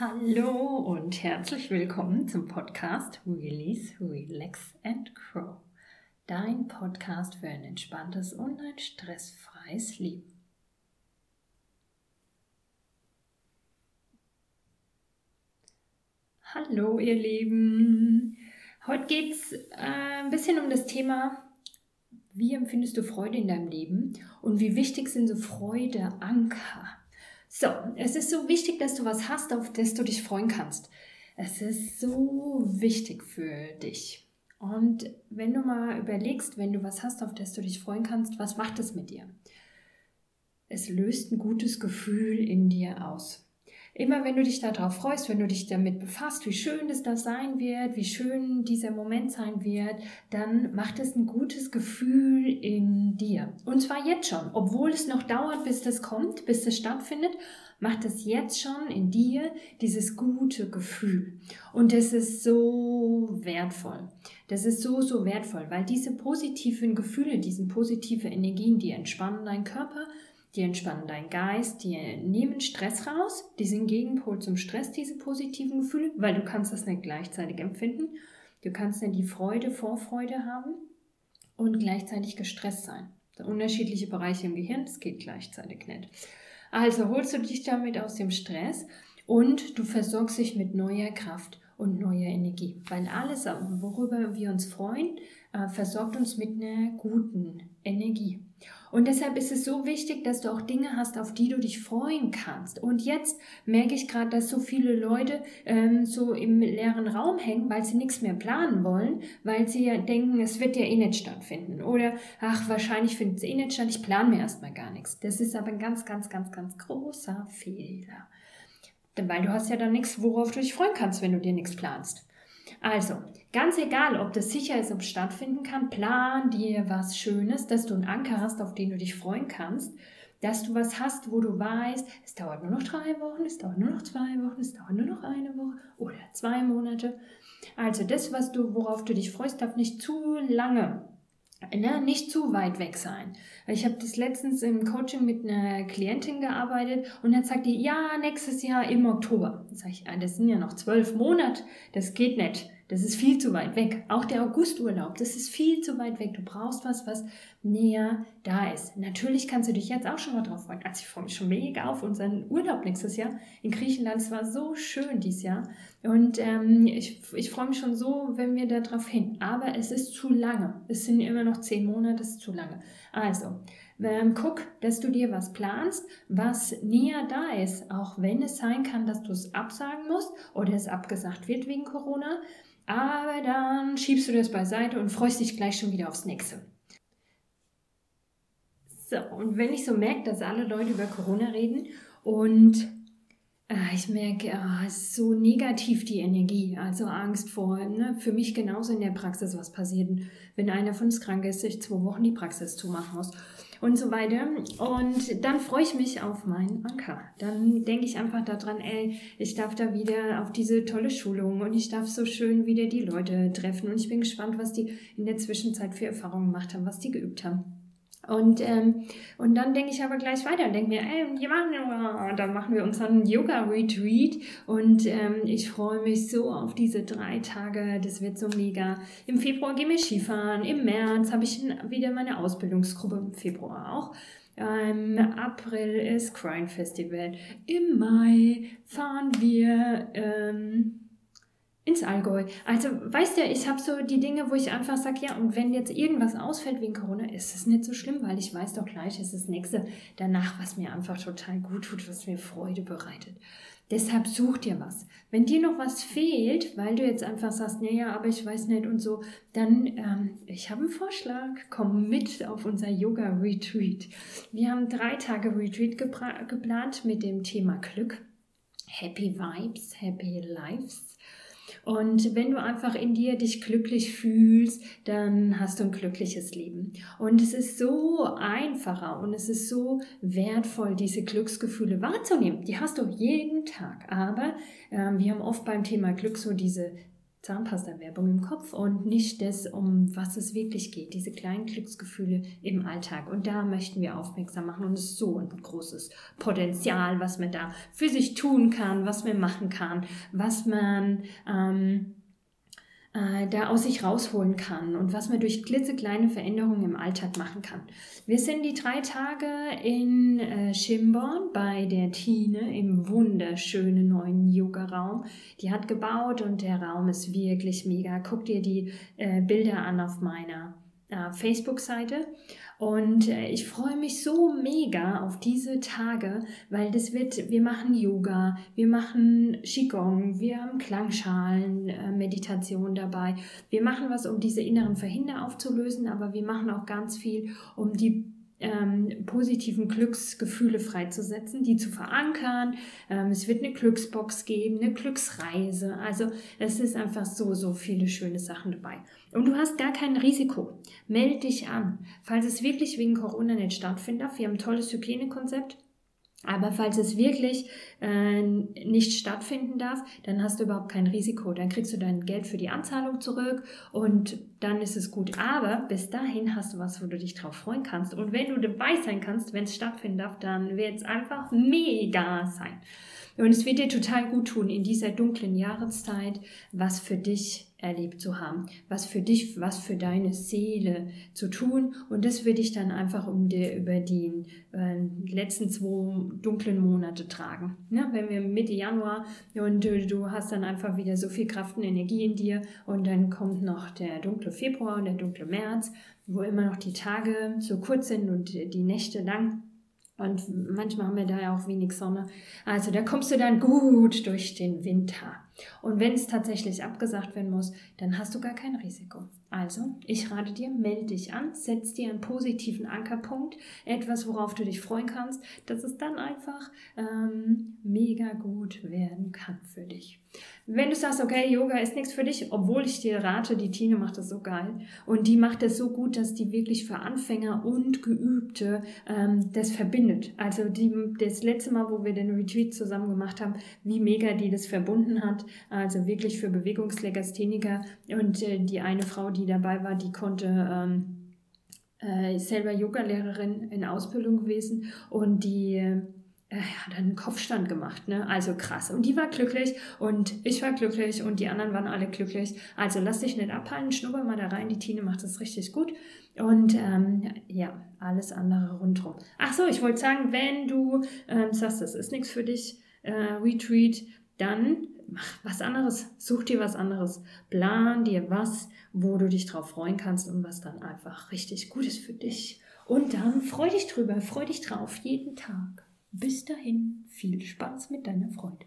Hallo und herzlich willkommen zum Podcast Release, Relax and Grow. Dein Podcast für ein entspanntes und ein stressfreies Leben. Hallo ihr Lieben. Heute geht es äh, ein bisschen um das Thema, wie empfindest du Freude in deinem Leben und wie wichtig sind so Freude-Anker so, es ist so wichtig, dass du was hast, auf das du dich freuen kannst. Es ist so wichtig für dich. Und wenn du mal überlegst, wenn du was hast, auf das du dich freuen kannst, was macht es mit dir? Es löst ein gutes Gefühl in dir aus. Immer wenn du dich darauf freust, wenn du dich damit befasst, wie schön es das sein wird, wie schön dieser Moment sein wird, dann macht es ein gutes Gefühl in dir. Und zwar jetzt schon, obwohl es noch dauert, bis das kommt, bis das stattfindet, macht es jetzt schon in dir dieses gute Gefühl. Und das ist so wertvoll. Das ist so, so wertvoll, weil diese positiven Gefühle, diese positive Energien, die entspannen deinen Körper, die entspannen deinen Geist, die nehmen Stress raus, die sind Gegenpol zum Stress, diese positiven Gefühle, weil du kannst das nicht gleichzeitig empfinden. Du kannst nicht die Freude, Vorfreude haben und gleichzeitig gestresst sein. Unterschiedliche Bereiche im Gehirn, das geht gleichzeitig nicht. Also holst du dich damit aus dem Stress und du versorgst dich mit neuer Kraft und neuer Energie. Weil alles, worüber wir uns freuen, äh, versorgt uns mit einer guten Energie. Und deshalb ist es so wichtig, dass du auch Dinge hast, auf die du dich freuen kannst. Und jetzt merke ich gerade, dass so viele Leute ähm, so im leeren Raum hängen, weil sie nichts mehr planen wollen, weil sie ja denken, es wird ja eh nicht stattfinden. Oder, ach, wahrscheinlich findet es eh nicht statt, ich plane mir erstmal gar nichts. Das ist aber ein ganz, ganz, ganz, ganz großer Fehler. Weil du hast ja dann nichts, worauf du dich freuen kannst, wenn du dir nichts planst. Also, ganz egal, ob das sicher ist, ob es stattfinden kann, plan dir was Schönes, dass du einen Anker hast, auf den du dich freuen kannst, dass du was hast, wo du weißt, es dauert nur noch drei Wochen, es dauert nur noch zwei Wochen, es dauert nur noch eine Woche oder zwei Monate. Also das, was du, worauf du dich freust, darf nicht zu lange Ne, nicht zu weit weg sein. Ich habe das letztens im Coaching mit einer Klientin gearbeitet und dann sagt die, ja, nächstes Jahr im Oktober. Dann ich, ah, das sind ja noch zwölf Monate, das geht nicht. Das ist viel zu weit weg. Auch der Augusturlaub, das ist viel zu weit weg. Du brauchst was, was näher da ist. Natürlich kannst du dich jetzt auch schon mal drauf freuen. Also ich freue mich schon mega auf unseren Urlaub nächstes Jahr in Griechenland. Es war so schön dieses Jahr. Und ähm, ich, ich freue mich schon so, wenn wir da drauf hin. Aber es ist zu lange. Es sind immer noch zehn Monate, das ist zu lange. Also, ähm, guck, dass du dir was planst, was näher da ist, auch wenn es sein kann, dass du es absagen musst oder es abgesagt wird wegen Corona. Aber dann schiebst du das beiseite und freust dich gleich schon wieder aufs nächste. So, und wenn ich so merke, dass alle Leute über Corona reden und ich merke, äh, es ist so negativ die Energie, also Angst vor, ne? für mich genauso in der Praxis, was passiert, wenn einer von uns krank ist, sich zwei Wochen die Praxis zumachen muss und so weiter. Und dann freue ich mich auf meinen Anker. Dann denke ich einfach daran, ey, ich darf da wieder auf diese tolle Schulung und ich darf so schön wieder die Leute treffen. Und ich bin gespannt, was die in der Zwischenzeit für Erfahrungen gemacht haben, was die geübt haben. Und, ähm, und dann denke ich aber gleich weiter und denke mir, ey, machen, dann machen wir unseren Yoga-Retreat und ähm, ich freue mich so auf diese drei Tage, das wird so mega. Im Februar gehen wir Skifahren, im März habe ich wieder meine Ausbildungsgruppe, im Februar auch. Im April ist Crime Festival. Im Mai fahren wir... Ähm, ins Allgäu. Also, weißt du, ich habe so die Dinge, wo ich einfach sage, ja, und wenn jetzt irgendwas ausfällt wegen Corona, ist es nicht so schlimm, weil ich weiß doch gleich, es ist das nächste danach, was mir einfach total gut tut, was mir Freude bereitet. Deshalb such dir was. Wenn dir noch was fehlt, weil du jetzt einfach sagst, naja, aber ich weiß nicht und so, dann, ähm, ich habe einen Vorschlag, komm mit auf unser Yoga-Retreat. Wir haben drei Tage Retreat geplant mit dem Thema Glück. Happy Vibes, Happy Lives. Und wenn du einfach in dir dich glücklich fühlst, dann hast du ein glückliches Leben. Und es ist so einfacher und es ist so wertvoll, diese Glücksgefühle wahrzunehmen. Die hast du jeden Tag. Aber ähm, wir haben oft beim Thema Glück so diese Zahnpasta-Werbung im Kopf und nicht das, um was es wirklich geht, diese kleinen Glücksgefühle im Alltag. Und da möchten wir aufmerksam machen und es ist so ein großes Potenzial, was man da für sich tun kann, was man machen kann, was man ähm, äh, da aus sich rausholen kann und was man durch klitzekleine Veränderungen im Alltag machen kann. Wir sind die drei Tage in äh, Schimborn bei der Tine im wunderschönen neuen Yoga-Raum. Die hat gebaut und der Raum ist wirklich mega. Guck dir die äh, Bilder an auf meiner äh, Facebook-Seite. Und äh, ich freue mich so mega auf diese Tage, weil das wird, wir machen Yoga, wir machen Qigong, wir haben Klangschalen, äh, Meditation dabei. Wir machen was, um diese inneren Verhinder aufzulösen, aber wir machen auch ganz viel, um die ähm, positiven Glücksgefühle freizusetzen, die zu verankern. Ähm, es wird eine Glücksbox geben, eine Glücksreise. Also es ist einfach so, so viele schöne Sachen dabei. Und du hast gar kein Risiko. Meld dich an. Falls es wirklich wegen Corona nicht stattfinden darf, wir haben ein tolles Hygienekonzept. Aber falls es wirklich äh, nicht stattfinden darf, dann hast du überhaupt kein Risiko. Dann kriegst du dein Geld für die Anzahlung zurück und dann ist es gut. Aber bis dahin hast du was, wo du dich drauf freuen kannst. Und wenn du dabei sein kannst, wenn es stattfinden darf, dann wird es einfach mega sein. Und es wird dir total gut tun, in dieser dunklen Jahreszeit was für dich erlebt zu haben, was für dich, was für deine Seele zu tun. Und das würde ich dann einfach um die, über die äh, letzten zwei dunklen Monate tragen. Ja, wenn wir Mitte Januar und du, du hast dann einfach wieder so viel Kraft und Energie in dir und dann kommt noch der dunkle Februar und der dunkle März, wo immer noch die Tage so kurz sind und die Nächte lang. Und manchmal haben wir da ja auch wenig Sonne. Also da kommst du dann gut durch den Winter. Und wenn es tatsächlich abgesagt werden muss, dann hast du gar kein Risiko. Also, ich rate dir, melde dich an, setz dir einen positiven Ankerpunkt, etwas, worauf du dich freuen kannst, dass es dann einfach ähm, mega gut werden kann für dich. Wenn du sagst, okay, Yoga ist nichts für dich, obwohl ich dir rate, die Tine macht das so geil und die macht das so gut, dass die wirklich für Anfänger und Geübte ähm, das verbindet. Also die, das letzte Mal, wo wir den Retreat zusammen gemacht haben, wie mega die das verbunden hat, also wirklich für Bewegungslegastheniker und äh, die eine Frau, die dabei war, die konnte ähm, äh, selber Yoga-Lehrerin in Ausbildung gewesen und die äh, hat einen Kopfstand gemacht, ne? Also krass. Und die war glücklich und ich war glücklich und die anderen waren alle glücklich. Also lass dich nicht abhalten, schnupper mal da rein. Die Tine macht das richtig gut. Und ähm, ja, alles andere rundherum. Ach so, ich wollte sagen, wenn du ähm, sagst, das ist nichts für dich, äh, Retreat, dann mach was anderes, such dir was anderes, plan dir was, wo du dich drauf freuen kannst und was dann einfach richtig gut ist für dich. Und dann freu dich drüber, freu dich drauf jeden Tag. Bis dahin, viel Spaß mit deiner Freude.